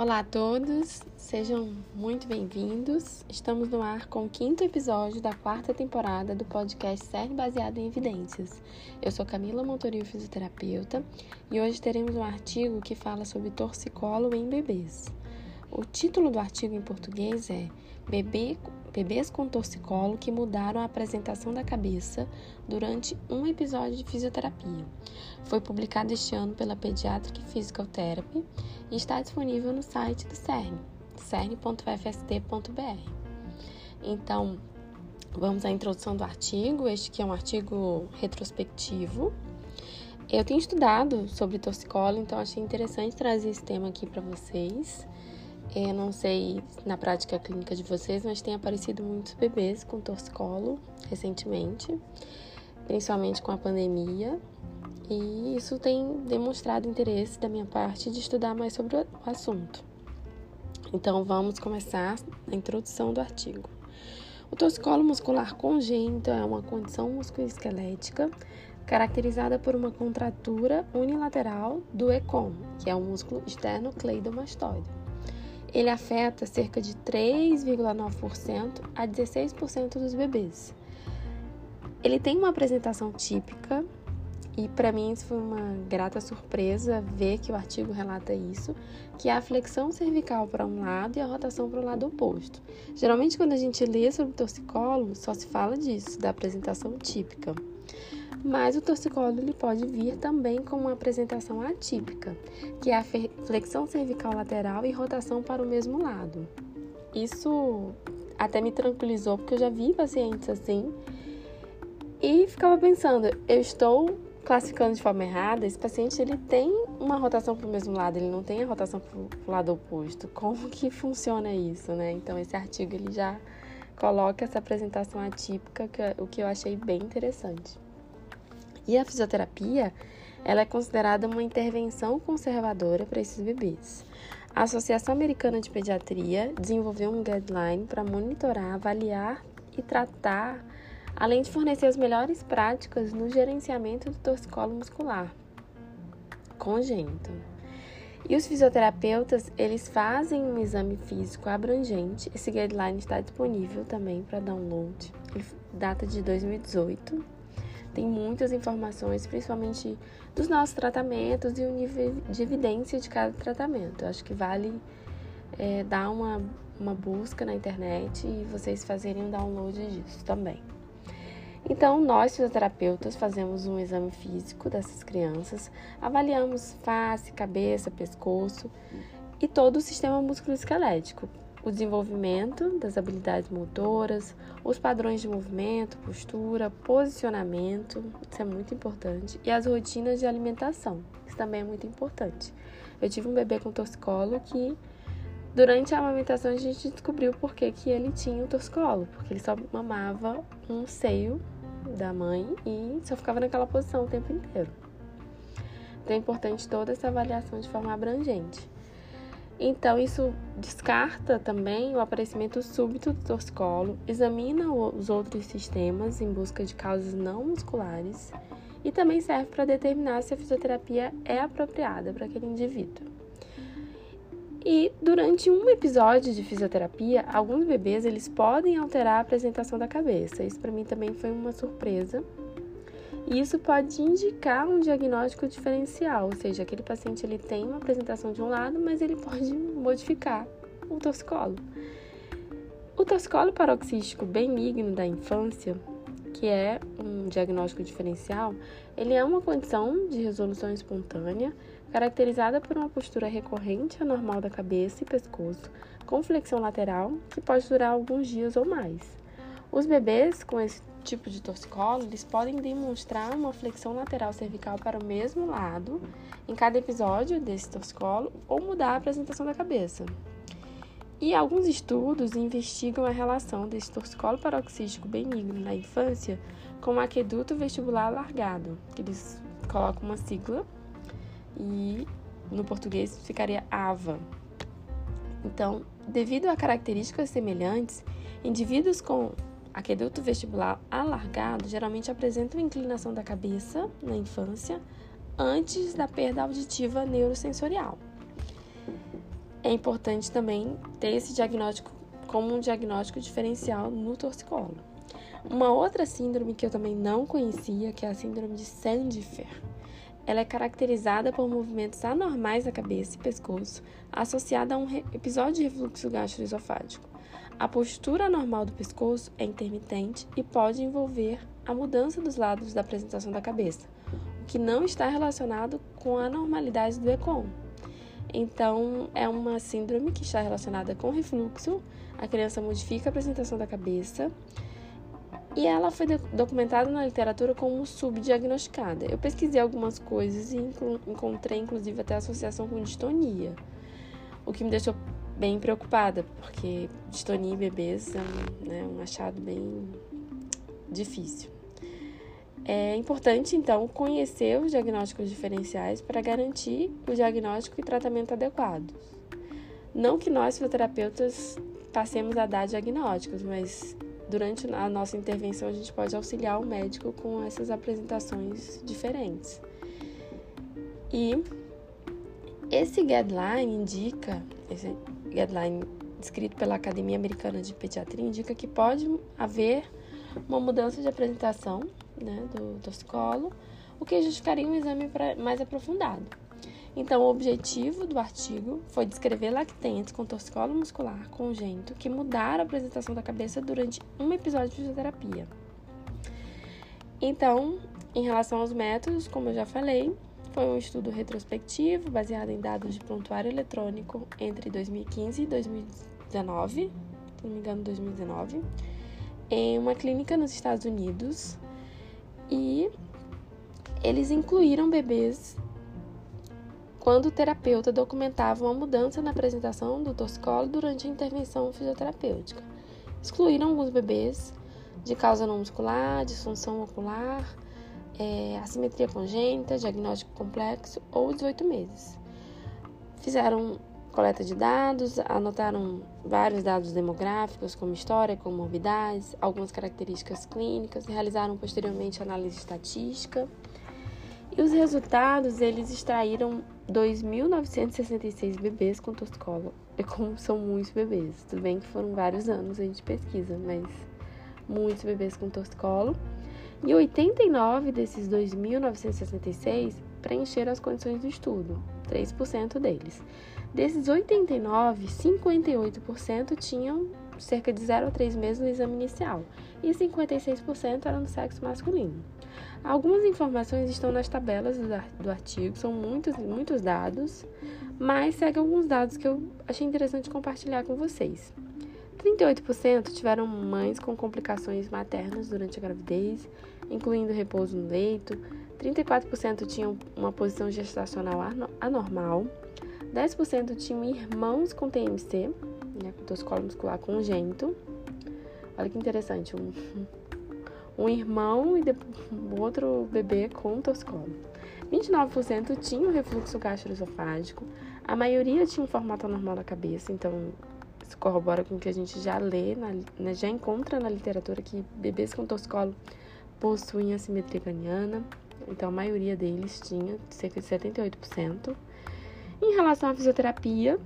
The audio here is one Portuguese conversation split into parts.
Olá a todos, sejam muito bem-vindos. Estamos no ar com o quinto episódio da quarta temporada do podcast CERN Baseado em Evidências. Eu sou Camila Montorio, fisioterapeuta, e hoje teremos um artigo que fala sobre torcicolo em bebês. O título do artigo em português é Bebê, Bebês com torcicolo que mudaram a apresentação da cabeça durante um episódio de fisioterapia. Foi publicado este ano pela Pediatric Physical Therapy e está disponível no site do CERN, cern.fst.br. Então, vamos à introdução do artigo. Este que é um artigo retrospectivo. Eu tenho estudado sobre torcicolo, então achei interessante trazer esse tema aqui para vocês. Eu não sei na prática clínica de vocês, mas tem aparecido muitos bebês com torcicolo recentemente, principalmente com a pandemia. E isso tem demonstrado interesse da minha parte de estudar mais sobre o assunto. Então vamos começar a introdução do artigo. O torcicolo muscular congênito é uma condição musculoesquelética caracterizada por uma contratura unilateral do ECOM, que é o músculo esternocleidomastoide. Ele afeta cerca de 3,9% a 16% dos bebês. Ele tem uma apresentação típica e para mim isso foi uma grata surpresa ver que o artigo relata isso, que é a flexão cervical para um lado e a rotação para o lado oposto. Geralmente quando a gente lê sobre torcicolo, só se fala disso, da apresentação típica. Mas o torcicolo ele pode vir também com uma apresentação atípica, que é a flexão cervical lateral e rotação para o mesmo lado. Isso até me tranquilizou, porque eu já vi pacientes assim e ficava pensando, eu estou classificando de forma errada, esse paciente ele tem uma rotação para o mesmo lado, ele não tem a rotação para o lado oposto. Como que funciona isso, né? Então esse artigo ele já coloca essa apresentação atípica, que é o que eu achei bem interessante. E a fisioterapia, ela é considerada uma intervenção conservadora para esses bebês. A Associação Americana de Pediatria desenvolveu um guideline para monitorar, avaliar e tratar, além de fornecer as melhores práticas no gerenciamento do torcicolo muscular congênito. E os fisioterapeutas, eles fazem um exame físico abrangente. Esse guideline está disponível também para download. Data de 2018 tem muitas informações, principalmente dos nossos tratamentos e o nível de evidência de cada tratamento. Eu acho que vale é, dar uma, uma busca na internet e vocês fazerem um download disso também. Então, nós fisioterapeutas fazemos um exame físico dessas crianças, avaliamos face, cabeça, pescoço e todo o sistema musculoesquelético o desenvolvimento das habilidades motoras, os padrões de movimento, postura, posicionamento, isso é muito importante, e as rotinas de alimentação, isso também é muito importante. Eu tive um bebê com torcicolo que durante a amamentação a gente descobriu por que, que ele tinha o torcicolo, porque ele só mamava um seio da mãe e só ficava naquela posição o tempo inteiro. Então é importante toda essa avaliação de forma abrangente. Então, isso descarta também o aparecimento súbito do torcicolo, examina os outros sistemas em busca de causas não musculares e também serve para determinar se a fisioterapia é apropriada para aquele indivíduo. E durante um episódio de fisioterapia, alguns bebês eles podem alterar a apresentação da cabeça. Isso para mim também foi uma surpresa, e isso pode indicar um diagnóstico diferencial, ou seja, aquele paciente ele tem uma apresentação de um lado, mas ele pode modificar o torcicolo. O torcicolo paroxístico benigno da infância, que é um diagnóstico diferencial, ele é uma condição de resolução espontânea caracterizada por uma postura recorrente anormal da cabeça e pescoço, com flexão lateral, que pode durar alguns dias ou mais. Os bebês com esse tipo de torcicolo, eles podem demonstrar uma flexão lateral cervical para o mesmo lado em cada episódio desse torcicolo ou mudar a apresentação da cabeça. E alguns estudos investigam a relação desse torcicolo paroxístico benigno na infância com o aqueduto vestibular alargado, que eles colocam uma sigla e no português ficaria AVA. Então, devido a características semelhantes, indivíduos com Aqueduto vestibular alargado geralmente apresenta uma inclinação da cabeça na infância antes da perda auditiva neurosensorial. é importante também ter esse diagnóstico como um diagnóstico diferencial no torcicolo. Uma outra síndrome que eu também não conhecia, que é a síndrome de Sandifer. Ela é caracterizada por movimentos anormais da cabeça e pescoço, associada a um episódio de refluxo gastroesofágico. A postura normal do pescoço é intermitente e pode envolver a mudança dos lados da apresentação da cabeça, o que não está relacionado com a normalidade do ECOM. Então, é uma síndrome que está relacionada com refluxo. A criança modifica a apresentação da cabeça e ela foi documentada na literatura como subdiagnosticada. Eu pesquisei algumas coisas e encontrei, inclusive, até associação com distonia, o que me deixou bem preocupada, porque distonia em bebês é um, né, um achado bem difícil. É importante, então, conhecer os diagnósticos diferenciais para garantir o diagnóstico e tratamento adequados. Não que nós, fisioterapeutas, passemos a dar diagnósticos, mas durante a nossa intervenção a gente pode auxiliar o médico com essas apresentações diferentes. E esse guideline indica, esse guideline descrito pela Academia Americana de Pediatria, indica que pode haver uma mudança de apresentação né, do toxicolo, o que justificaria um exame mais aprofundado. Então, o objetivo do artigo foi descrever lactentes com torcicolo muscular congênito que mudaram a apresentação da cabeça durante um episódio de fisioterapia. Então, em relação aos métodos, como eu já falei, foi um estudo retrospectivo baseado em dados de prontuário eletrônico entre 2015 e 2019, se não me engano, 2019, em uma clínica nos Estados Unidos e eles incluíram bebês quando o terapeuta documentava uma mudança na apresentação do torcicolo durante a intervenção fisioterapêutica. Excluíram alguns bebês de causa não muscular, disfunção ocular, é, assimetria congênita, diagnóstico complexo ou 18 meses. Fizeram coleta de dados, anotaram vários dados demográficos, como história, comorbidades, algumas características clínicas, realizaram posteriormente análise estatística. E os resultados, eles extraíram 2.966 bebês com torcicolo. É como são muitos bebês. Tudo bem que foram vários anos gente pesquisa, mas muitos bebês com torcicolo. E 89 desses 2.966 preencheram as condições do estudo, 3% deles. Desses 89, 58% tinham cerca de 0 a 3 meses no exame inicial e 56% eram do sexo masculino. Algumas informações estão nas tabelas do artigo, são muitos, muitos dados, mas segue alguns dados que eu achei interessante compartilhar com vocês. 38% tiveram mães com complicações maternas durante a gravidez, incluindo repouso no leito. 34% tinham uma posição gestacional anormal. 10% tinham irmãos com TMC, né, com muscular congênito. Olha que interessante, um, um irmão e um outro bebê com toscolo. 29% tinham refluxo gastroesofágico. A maioria tinha um formato anormal da cabeça, então corrobora com o que a gente já lê, na, né, já encontra na literatura que bebês com toscolo possuem assimetria craniana, então a maioria deles tinha, cerca de 78%. Em relação à fisioterapia,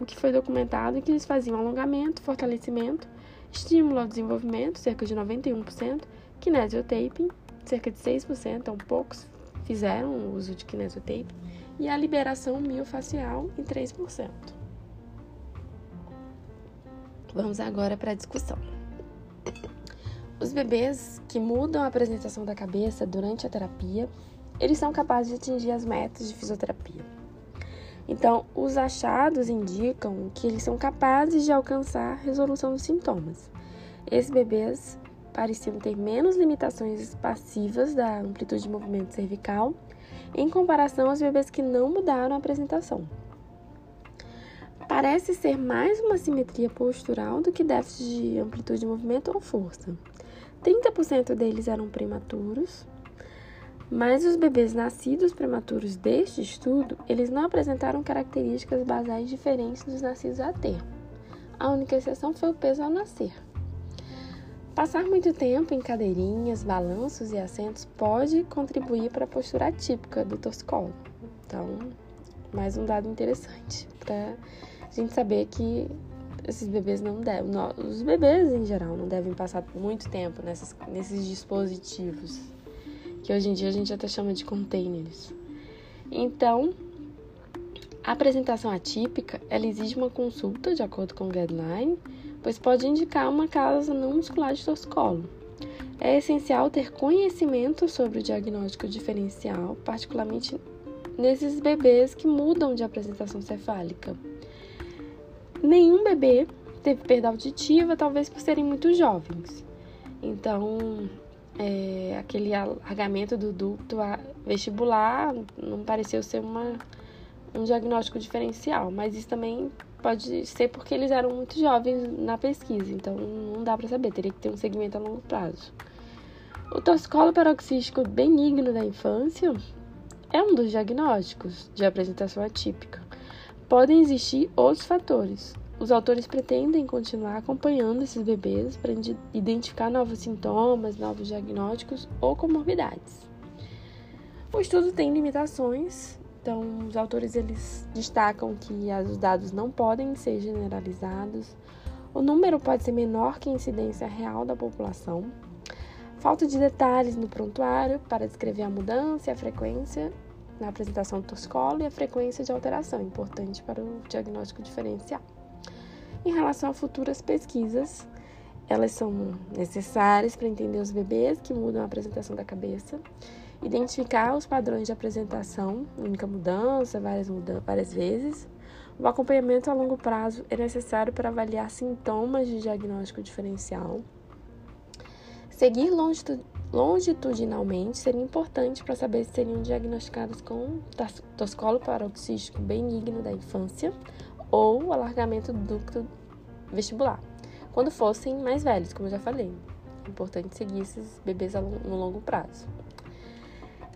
o que foi documentado é que eles faziam alongamento, fortalecimento, estímulo ao desenvolvimento, cerca de 91%, kinesiotaping, cerca de 6%, então poucos fizeram uso de kinesiotaping, e a liberação miofacial em 3%. Vamos agora para a discussão. Os bebês que mudam a apresentação da cabeça durante a terapia, eles são capazes de atingir as metas de fisioterapia. Então, os achados indicam que eles são capazes de alcançar a resolução dos sintomas. Esses bebês pareciam ter menos limitações passivas da amplitude de movimento cervical em comparação aos bebês que não mudaram a apresentação parece ser mais uma simetria postural do que déficit de amplitude de movimento ou força. 30% deles eram prematuros, mas os bebês nascidos prematuros deste estudo, eles não apresentaram características basais diferentes dos nascidos a termo. A única exceção foi o peso ao nascer. Passar muito tempo em cadeirinhas, balanços e assentos pode contribuir para a postura atípica do torcicolo. Então, mais um dado interessante para gente saber que esses bebês não devem, os bebês em geral não devem passar muito tempo nessas, nesses dispositivos, que hoje em dia a gente até chama de containers. Então, a apresentação atípica, ela exige uma consulta de acordo com o guideline, pois pode indicar uma causa não muscular de torcicolo. É essencial ter conhecimento sobre o diagnóstico diferencial, particularmente nesses bebês que mudam de apresentação cefálica. Nenhum bebê teve perda auditiva, talvez por serem muito jovens. Então, é, aquele alargamento do ducto vestibular não pareceu ser uma, um diagnóstico diferencial, mas isso também pode ser porque eles eram muito jovens na pesquisa, então não dá para saber, teria que ter um segmento a longo prazo. O torcicolo paroxístico benigno da infância é um dos diagnósticos de apresentação atípica. Podem existir outros fatores. Os autores pretendem continuar acompanhando esses bebês para identificar novos sintomas, novos diagnósticos ou comorbidades. O estudo tem limitações, então os autores eles destacam que os dados não podem ser generalizados, o número pode ser menor que a incidência real da população, falta de detalhes no prontuário para descrever a mudança e a frequência na apresentação do toscolo e a frequência de alteração, importante para o diagnóstico diferencial. Em relação a futuras pesquisas, elas são necessárias para entender os bebês que mudam a apresentação da cabeça, identificar os padrões de apresentação, única mudança, várias, mudanças, várias vezes. O acompanhamento a longo prazo é necessário para avaliar sintomas de diagnóstico diferencial. Seguir longitudinalmente seria importante para saber se seriam diagnosticados com toscolo paroxístico benigno da infância ou alargamento do ducto vestibular, quando fossem mais velhos, como eu já falei. É importante seguir esses bebês no longo prazo.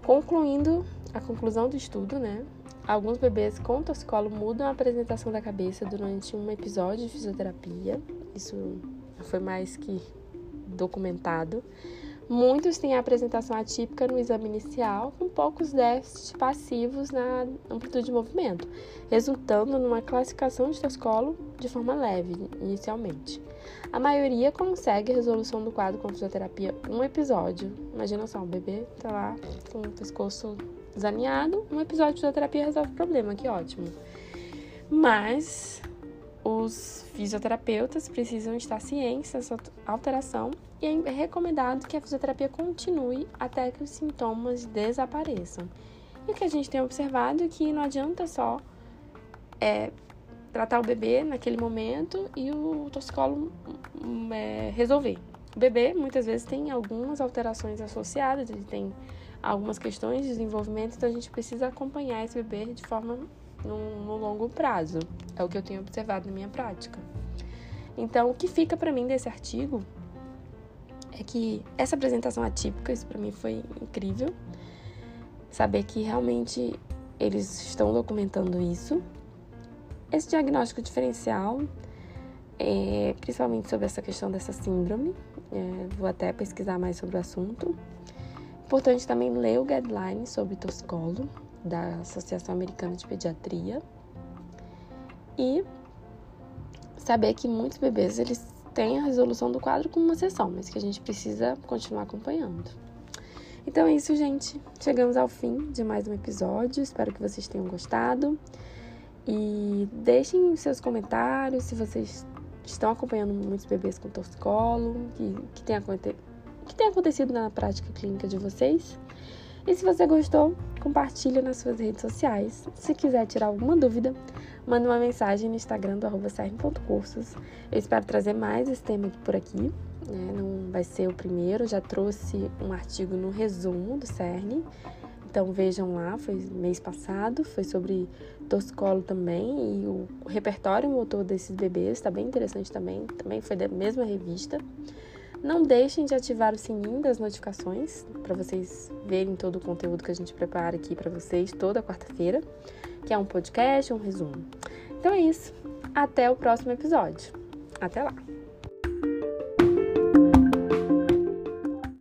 Concluindo a conclusão do estudo, né? Alguns bebês com torcicolo mudam a apresentação da cabeça durante um episódio de fisioterapia. Isso foi mais que documentado. Muitos têm a apresentação atípica no exame inicial, com poucos déficits passivos na amplitude de movimento, resultando numa classificação de toscolo de forma leve, inicialmente. A maioria consegue resolução do quadro com fisioterapia um episódio. Imagina só, um bebê tá lá com o pescoço desalinhado, um episódio de fisioterapia resolve o problema, que ótimo. Mas os fisioterapeutas precisam estar cientes dessa alteração e é recomendado que a fisioterapia continue até que os sintomas desapareçam. E o que a gente tem observado é que não adianta só é, tratar o bebê naquele momento e o toxicólogo hum, é, resolver. O bebê muitas vezes tem algumas alterações associadas, ele tem algumas questões de desenvolvimento, então a gente precisa acompanhar esse bebê de forma no, no longo prazo. É o que eu tenho observado na minha prática. Então, o que fica para mim desse artigo é que essa apresentação atípica, isso para mim foi incrível. Saber que realmente eles estão documentando isso. Esse diagnóstico diferencial, é, principalmente sobre essa questão dessa síndrome, é, vou até pesquisar mais sobre o assunto. Importante também ler o guideline sobre toscolo, da Associação Americana de Pediatria. E saber que muitos bebês eles têm a resolução do quadro como uma sessão, mas que a gente precisa continuar acompanhando. Então é isso, gente. Chegamos ao fim de mais um episódio. Espero que vocês tenham gostado. E deixem seus comentários se vocês estão acompanhando muitos bebês com torcicolo, que, que, tem, que tem acontecido na prática clínica de vocês. E se você gostou, compartilhe nas suas redes sociais. Se quiser tirar alguma dúvida, manda uma mensagem no Instagram do arroba Eu espero trazer mais esse tema por aqui. Né? Não vai ser o primeiro, já trouxe um artigo no resumo do CERN. Então vejam lá, foi mês passado, foi sobre toscolo também e o repertório motor desses bebês está bem interessante também, também foi da mesma revista. Não deixem de ativar o sininho das notificações para vocês verem todo o conteúdo que a gente prepara aqui para vocês toda quarta-feira, que é um podcast, um resumo. Então é isso. Até o próximo episódio. Até lá.